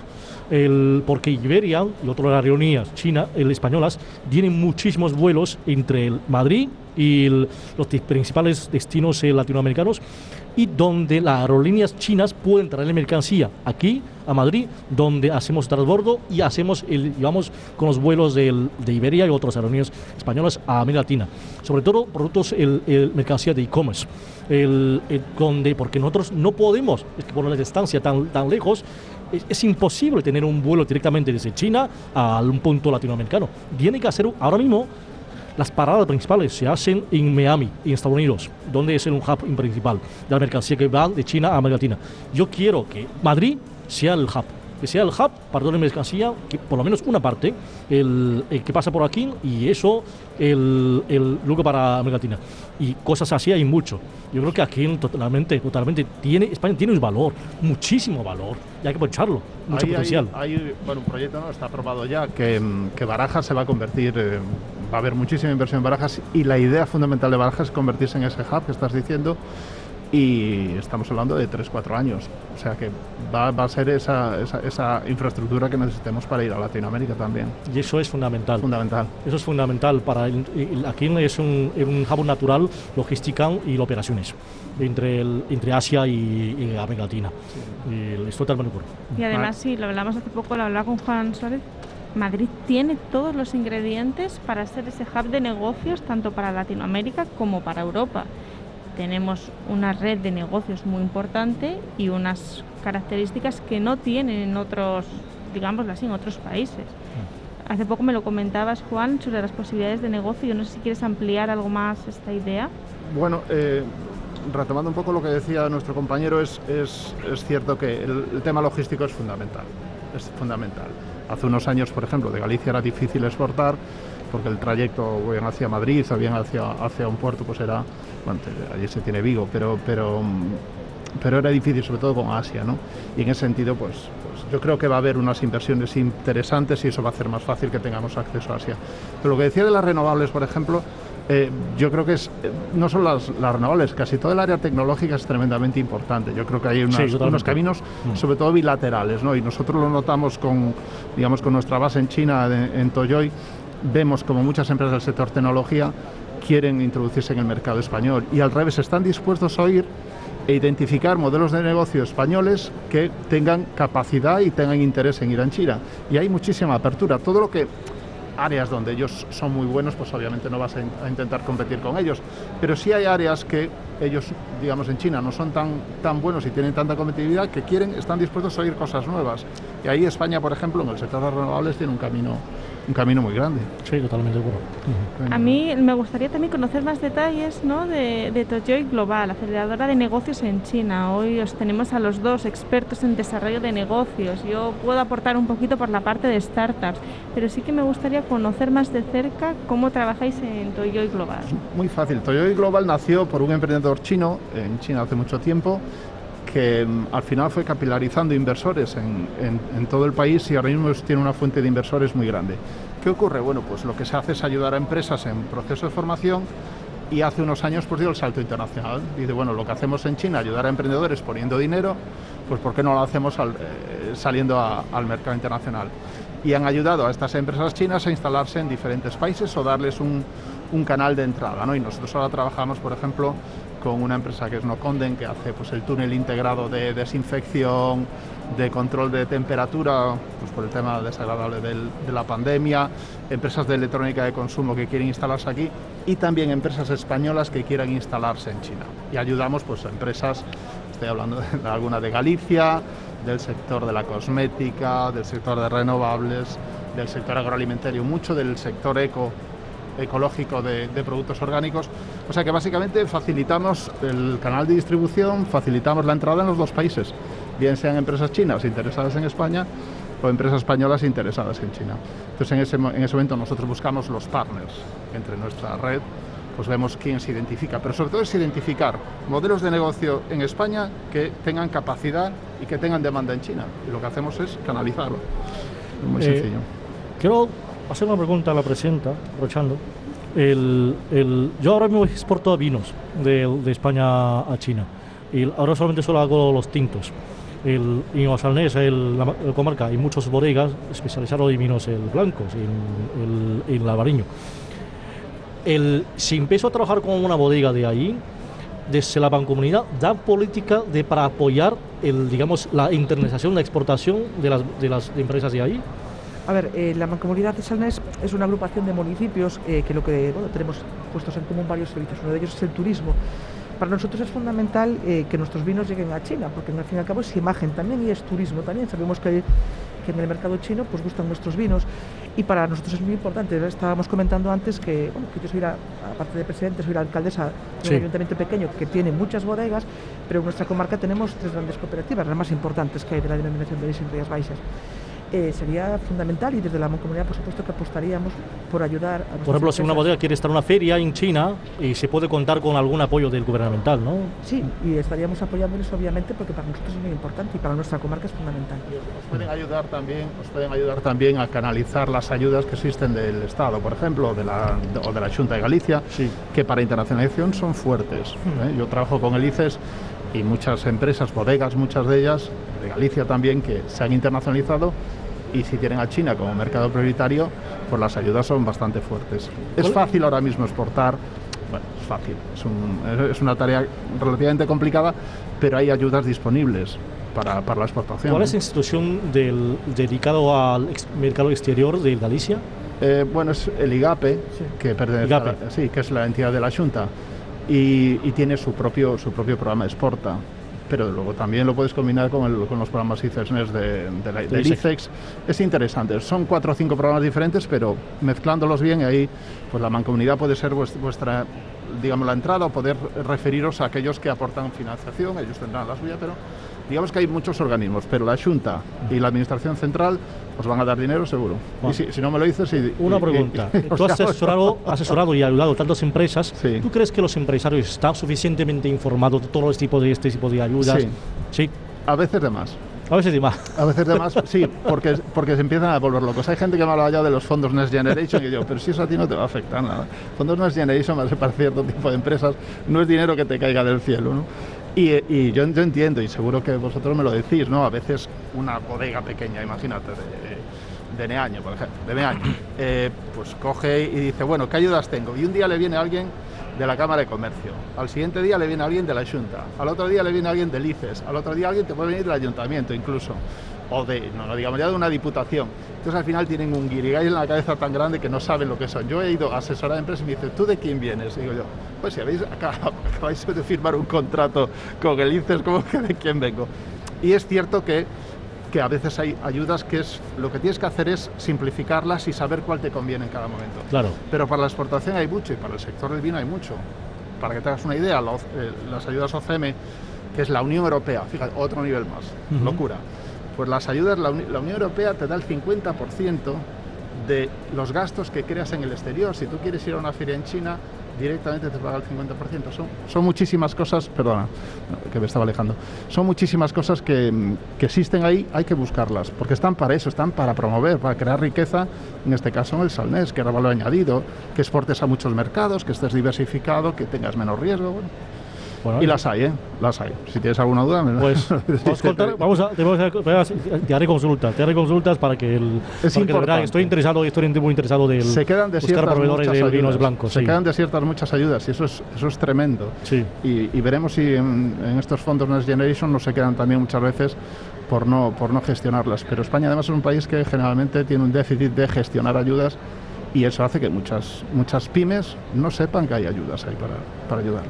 el, porque Iberia y otras aerolíneas china, el, españolas tienen muchísimos vuelos entre el Madrid y el- los principales destinos eh, latinoamericanos y donde las aerolíneas chinas pueden traer mercancía aquí a Madrid, donde hacemos transbordo y hacemos el, llevamos con los vuelos de Iberia y otras aerolíneas españolas a América Latina. Sobre todo productos, el, el mercancía de e-commerce, el, el- donde, porque nosotros no podemos, es que por la distancia tan, tan lejos, es, es imposible tener un vuelo directamente desde China a un punto latinoamericano. Tiene que hacer ahora mismo las paradas principales se hacen en Miami, en Estados Unidos, donde es un hub principal de la mercancía que va de China a América Latina. Yo quiero que Madrid sea el hub, que sea el hub para toda la mercancía, que por lo menos una parte, el, el que pasa por aquí y eso, el, el luego para América Latina. Y cosas así hay mucho. Yo creo que aquí totalmente, totalmente tiene, España tiene un valor, muchísimo valor, y hay que aprovecharlo, mucho hay- potencial. Hay, bueno, un proyecto ¿no? está aprobado ya que, que Barajas se va a convertir, eh, va a haber muchísima inversión en Barajas y la idea fundamental de Barajas es convertirse en ese hub que estás diciendo y estamos hablando de 3-4 años. O sea que va, va a ser esa, esa, esa infraestructura que necesitemos para ir a Latinoamérica también. Y eso es fundamental. Fundamental. Eso es fundamental para el, el- aquí es un, es un hub natural logística y operaciones entre, el- entre Asia y, y América Latina. Y estoy totalmente. Y además, sí, lo hablamos hace poco, lo hablaba con Juan Suárez, Madrid tiene todos los ingredientes para ser ese hub de negocios tanto para Latinoamérica como para Europa. Tenemos una red de negocios muy importante y unas características que no tienen en otros, digámoslo así, en otros países. Hace poco me lo comentabas, Juan, sobre las posibilidades de negocio. Yo no sé si quieres ampliar algo más esta idea. Bueno, eh, retomando un poco lo que decía nuestro compañero, es, es, es cierto que el, el tema logístico es fundamental. Es fundamental. Hace unos años, por ejemplo, de Galicia era difícil exportar porque el trayecto o bien hacia Madrid o bien hacia, hacia un puerto, pues era, bueno, allí se tiene Vigo, pero, pero, mm, pero era difícil, sobre todo con Asia, ¿no? Y en ese sentido, pues, pues yo creo que va a haber unas inversiones interesantes y eso va a hacer más fácil que tengamos acceso a Asia. Pero lo que decía de las renovables, por ejemplo, eh, yo creo que es eh, no solo las, las renovables, casi todo el área tecnológica es tremendamente importante. Yo creo que hay unas- Sí, totalmente. unos caminos, Mm. sobre todo bilaterales, ¿no? Y nosotros lo notamos con, digamos, con nuestra base en China, de- en Toyoy, vemos como muchas empresas del sector tecnología quieren introducirse en el mercado español y al revés están dispuestos a oír e identificar modelos de negocio españoles que tengan capacidad y tengan interés en ir a China. Y hay muchísima apertura. Todo lo que áreas donde ellos son muy buenos, pues obviamente no vas a, in- a intentar competir con ellos. Pero sí hay áreas que ellos, digamos, en China no son tan, tan buenos y tienen tanta competitividad que quieren, están dispuestos a oír cosas nuevas. Y ahí España, por ejemplo, en el sector de renovables tiene un camino, un camino muy grande. Sí, totalmente de acuerdo. Ujú. A mí me gustaría también conocer más detalles ¿no? de, de Toyoy Global, aceleradora de negocios en China. Hoy os tenemos a los dos expertos en desarrollo de negocios. Yo puedo aportar un poquito por la parte de startups, pero sí que me gustaría conocer más de cerca cómo trabajáis en Toyoy Global. Muy fácil. Toyota Global nació por un emprendedor chino, en China hace mucho tiempo, que mm, al final fue capilarizando inversores en, todo el país y ahora mismo tiene una fuente de inversores muy grande. ¿Qué ocurre? Bueno, pues lo que se hace es ayudar a empresas en proceso de formación y hace unos años pues dio el salto internacional. Dice, bueno, lo que hacemos en China, ayudar a emprendedores poniendo dinero, pues ¿por qué no lo hacemos eh, saliendo al mercado internacional? Y han ayudado a estas empresas chinas a instalarse en diferentes países o darles un, un canal de entrada. ¿no? Y nosotros ahora trabajamos, por ejemplo, con una empresa que es Noconden, que hace pues, el túnel integrado de desinfección, de control de temperatura, pues por el tema desagradable del- de la pandemia, empresas de electrónica de consumo que quieren instalarse aquí y también empresas españolas que quieran instalarse en China. Y ayudamos pues, a empresas, estoy hablando de alguna de Galicia, del sector de la cosmética, del sector de renovables, del sector agroalimentario, mucho del sector eco ecológico de, de productos orgánicos. O sea que básicamente facilitamos el canal de distribución, facilitamos la entrada en los dos países, bien sean empresas chinas interesadas en España o empresas españolas interesadas en China. Entonces en ese, en ese momento nosotros buscamos los partners entre nuestra red, pues vemos quién se identifica, pero sobre todo es identificar modelos de negocio en España que tengan capacidad y que tengan demanda en China. Y lo que hacemos es canalizarlo. Muy Eh, sencillo. Hacer una pregunta a la presidenta, aprovechando. El, el- yo ahora mismo exporto vinos de, de España a China y ahora solamente solo hago los tintos. El, en Osalnés, el, la, la comarca, hay muchos bodegas especializados en vinos el blancos, en, el, en Lavariño. El, si empiezo a trabajar con una bodega de ahí, desde la Bancomunidad, da política de, para apoyar el, digamos, la internalización, la exportación de las, de las empresas de ahí. A ver, eh, la Mancomunidad de Salnés es una agrupación de municipios eh, que lo que bueno, tenemos puestos en común varios servicios. Uno de ellos es el turismo. Para nosotros es fundamental eh, que nuestros vinos lleguen a China, porque al fin y al cabo es imagen también y es turismo también. Sabemos que, que en el mercado chino pues gustan nuestros vinos y para nosotros es muy importante. Estábamos comentando antes que, bueno, que yo soy la, aparte de presidente, soy la alcaldesa de Sí. un ayuntamiento pequeño que tiene muchas bodegas, pero en nuestra comarca tenemos tres grandes cooperativas, las más importantes que hay de la denominación de Rías Baixas. Eh, sería fundamental y desde la mancomunidad por supuesto que apostaríamos por ayudar a Por ejemplo, si una bodega quiere estar en una feria en China y se puede contar con algún apoyo del gubernamental, ¿no? Sí, y estaríamos apoyándoles obviamente porque para nosotros es muy importante y para nuestra comarca es fundamental. Os pueden ayudar también, os pueden ayudar también a canalizar las ayudas que existen del Estado, por ejemplo, de la, o de la Junta de Galicia, Sí. que para internacionalización son fuertes. ¿eh? Yo trabajo con el ICES y muchas empresas, bodegas, muchas de ellas, de Galicia también, que se han internacionalizado y si tienen a China como mercado prioritario, pues las ayudas son bastante fuertes. Es ¿Cuál- fácil ahora mismo exportar, bueno, es fácil, es, un- es una tarea relativamente complicada, pero hay ayudas disponibles para, para la exportación. ¿Cuál es la institución del, dedicado al ex- mercado exterior de Galicia? Eh, bueno, es el IGAPE, Sí. que pertenece IGAPE. a la- sí, que es la entidad de la Junta, y, y tiene su propio, su propio programa de Exporta. Pero luego también lo puedes combinar con, el- con los programas ICESNES de, de la- ISEX. ICEX. Es interesante. Son cuatro o cinco programas diferentes, pero mezclándolos bien, ahí pues la mancomunidad puede ser vues- vuestra, digamos, la entrada o poder referiros a aquellos que aportan financiación. Ellos tendrán la suya, pero digamos que hay muchos organismos, pero la Junta y la Administración Central os van a dar dinero seguro. Bueno. Y si, si no me lo dices... y- Una y- pregunta. y- Tú has asesorado, asesorado y ayudado a tantas empresas. Sí. ¿Tú crees que los empresarios están suficientemente informados de todos los tipos de este tipo de ayudas? Sí. Sí. A veces de más. A veces de más. A veces de más, sí, porque, porque se empiezan a volver locos. Hay gente que me habla ya de los fondos Next Generation y yo, pero si eso a ti no te va a afectar nada. Fondos Next Generation ser para cierto tipo de empresas, no es dinero que te caiga del cielo, ¿no? Y, y yo, yo entiendo, y seguro que vosotros me lo decís, ¿no? A veces una bodega pequeña, imagínate, de, de Neaño, por ejemplo, de Neaño, eh, pues coge y dice, bueno, ¿qué ayudas tengo? Y un día le viene alguien de la Cámara de Comercio. Al siguiente día le viene alguien de la Junta. Al otro día le viene alguien del ICES. Al otro día alguien te puede venir del Ayuntamiento incluso. O de, no, no digamos ya de una diputación. Entonces al final tienen un guirigay en la cabeza tan grande que no saben lo que son. Yo he ido a asesorar a empresas y me dicen, ¿tú de quién vienes? Y digo yo, pues si habéis, acabáis de firmar un contrato con el ICES, ¿cómo que de quién vengo? Y es cierto que que a veces hay ayudas que es lo que tienes que hacer es simplificarlas y saber cuál te conviene en cada momento. Claro. Pero para la exportación hay mucho y para el sector del vino hay mucho. Para que te hagas una idea, eh, las ayudas OCM, que es la Unión Europea, fíjate, otro nivel más, locura. Pues las ayudas, la, la Unión Europea te da el 50% de los gastos que creas en el exterior. Si tú quieres ir a una feria en China, directamente te paga el 50%. Son, son muchísimas cosas, perdona, que me estaba alejando, son muchísimas cosas que, que existen ahí, hay que buscarlas, porque están para eso, están para promover, para crear riqueza, en este caso en el salnés, que era valor añadido, que exportes a muchos mercados, que estés diversificado, que tengas menos riesgo. Bueno, Y las hay, ¿eh? Las hay. Si tienes alguna duda, me Pues vamos a contar, vamos a, te, vamos a- te haré consultas, te haré consultas para que el Es para que de verdad importante. estoy interesado, estoy muy interesado del se quedan buscar proveedores de vinos blancos. Se sí. quedan desiertas muchas ayudas y eso es, eso es tremendo. Sí. Y, y veremos si en, en estos fondos Next Generation no se quedan también muchas veces por no, por no gestionarlas. Pero España además es un país que generalmente tiene un déficit de gestionar ayudas y eso hace que muchas, muchas pymes no sepan que hay ayudas ahí para, para ayudar.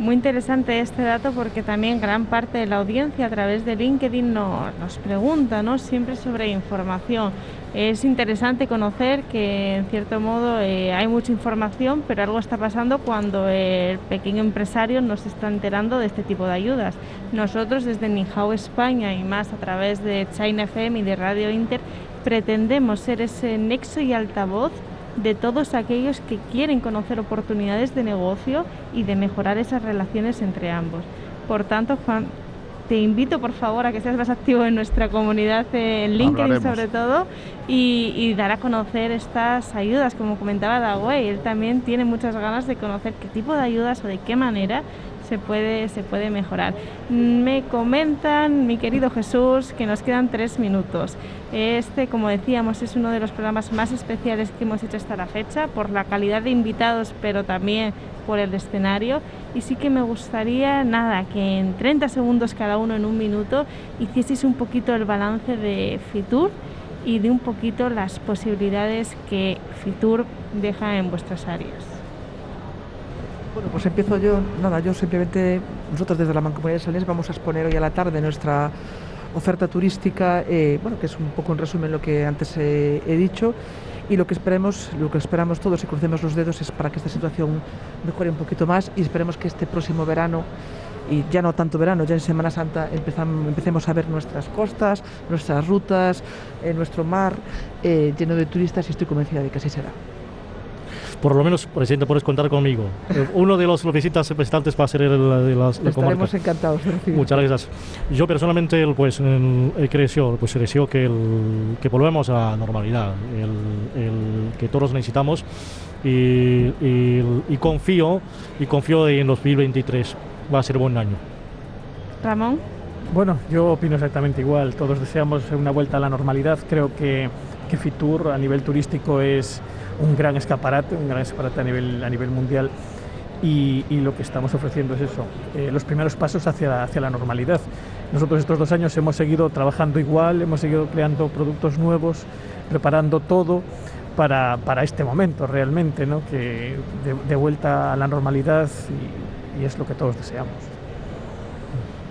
Muy interesante este dato porque también gran parte de la audiencia a través de LinkedIn no- nos pregunta ¿no? siempre sobre información. Es interesante conocer que en cierto modo eh, hay mucha información, pero algo está pasando cuando el pequeño empresario no se está enterando de este tipo de ayudas. Nosotros desde Nihao España y más a través de China FM y de Radio Inter pretendemos ser ese nexo y altavoz de todos aquellos que quieren conocer oportunidades de negocio y de mejorar esas relaciones entre ambos. Por tanto, Juan, te invito por favor a que seas más activo en nuestra comunidad en LinkedIn Hablaremos. sobre todo y, y dar a conocer estas ayudas, como comentaba Dawei, él también tiene muchas ganas de conocer qué tipo de ayudas o de qué manera se puede, se puede mejorar. Me comentan, mi querido Jesús, que nos quedan tres minutos. Este, como decíamos, es uno de los programas más especiales que hemos hecho hasta la fecha, por la calidad de invitados, pero también por el escenario. Y sí que me gustaría, nada, que en 30 segundos cada uno, en un minuto, hicieseis un poquito el balance de Fitur y de un poquito las posibilidades que Fitur deja en vuestras áreas. Bueno, pues empiezo yo. Nada, yo simplemente, nosotros desde la Mancomunidad de Salés vamos a exponer hoy a la tarde nuestra oferta turística, eh, bueno, que es un poco en resumen lo que antes eh, he dicho. Y lo que esperemos, lo que esperamos todos y crucemos los dedos es para que esta situación mejore un poquito más y esperemos que este próximo verano y ya no tanto verano, ya en Semana Santa empezam- empecemos a ver nuestras costas, nuestras rutas, eh, nuestro mar lleno de turistas y estoy convencida de que así será. Por lo menos, presidente, puedes contar conmigo. Uno de los visitas representantes va a ser el de las la comarca. Estaremos encantados de recibir. Muchas gracias. Yo personalmente, pues, el, el creció, pues creció que, el, que volvemos a la normalidad, el, el que todos necesitamos y, y- y confío y confío en 2023 va a ser buen año. Ramón. Bueno, yo opino exactamente igual. Todos deseamos una vuelta a la normalidad. Creo que, que Fitur a nivel turístico es un gran escaparate, un gran escaparate a nivel, a nivel mundial. Y, y lo que estamos ofreciendo es eso, eh, los primeros pasos hacia, hacia la normalidad. Nosotros estos dos años hemos seguido trabajando igual, hemos seguido creando productos nuevos, preparando todo para, para este momento realmente, ¿no? que de, vuelta a la normalidad y- y es lo que todos deseamos.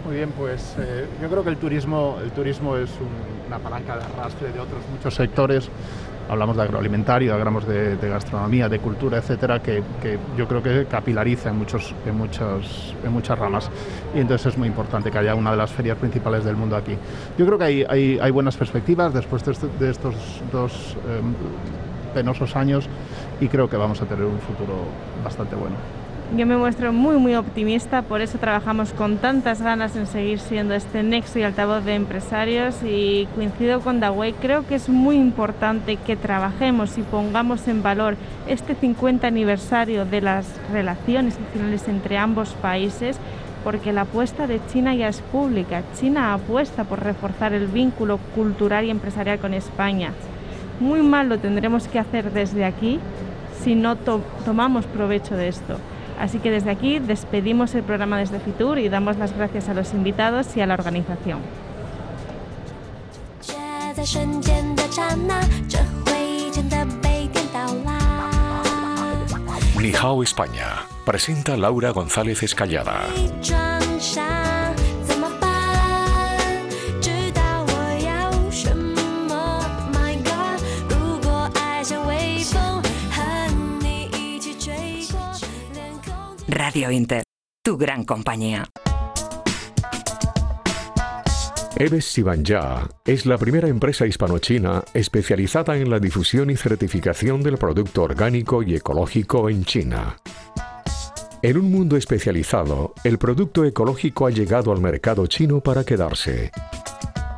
Muy bien, pues eh, yo creo que el turismo, el turismo es un- una palanca de arrastre de otros muchos sectores. Hablamos de agroalimentario, hablamos de, de gastronomía, de cultura, etcétera, que, que yo creo que capilariza en, muchos, en, muchos, en muchas ramas. Y entonces es muy importante que haya una de las ferias principales del mundo aquí. Yo creo que hay, hay, hay buenas perspectivas después de, de estos dos em, penosos años y creo que vamos a tener un futuro bastante bueno. Yo me muestro muy muy optimista, por eso trabajamos con tantas ganas en seguir siendo este nexo y altavoz de empresarios y coincido con Dawei, creo que es muy importante que trabajemos y pongamos en valor este 50 aniversario de las relaciones institucionales entre ambos países porque la apuesta de China ya es pública. China apuesta por reforzar el vínculo cultural y empresarial con España. Muy mal lo tendremos que hacer desde aquí si no to- tomamos provecho de esto. Así que desde aquí despedimos el programa desde Fitur y damos las gracias a los invitados y a la organización. España presenta Laura González Escallada. Radio Inter, tu gran compañía. Eves Sibanja es la primera empresa hispano-china especializada en la difusión y certificación del producto orgánico y ecológico en China. En un mundo especializado, el producto ecológico ha llegado al mercado chino para quedarse.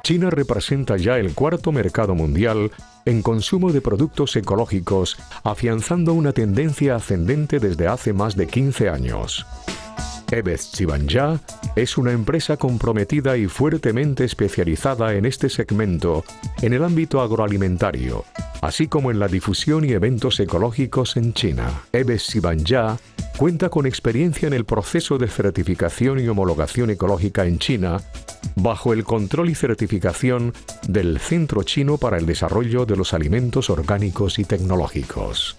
China representa ya el cuarto mercado mundial en consumo de productos ecológicos, afianzando una tendencia ascendente desde hace más de 15 años. Ebez Chibanja es una empresa comprometida y fuertemente especializada en este segmento en el ámbito agroalimentario, así como en la difusión y eventos ecológicos en China. Ebez Chibanja cuenta con experiencia en el proceso de certificación y homologación ecológica en China, bajo el control y certificación del Centro Chino para el Desarrollo de los Alimentos Orgánicos y Tecnológicos.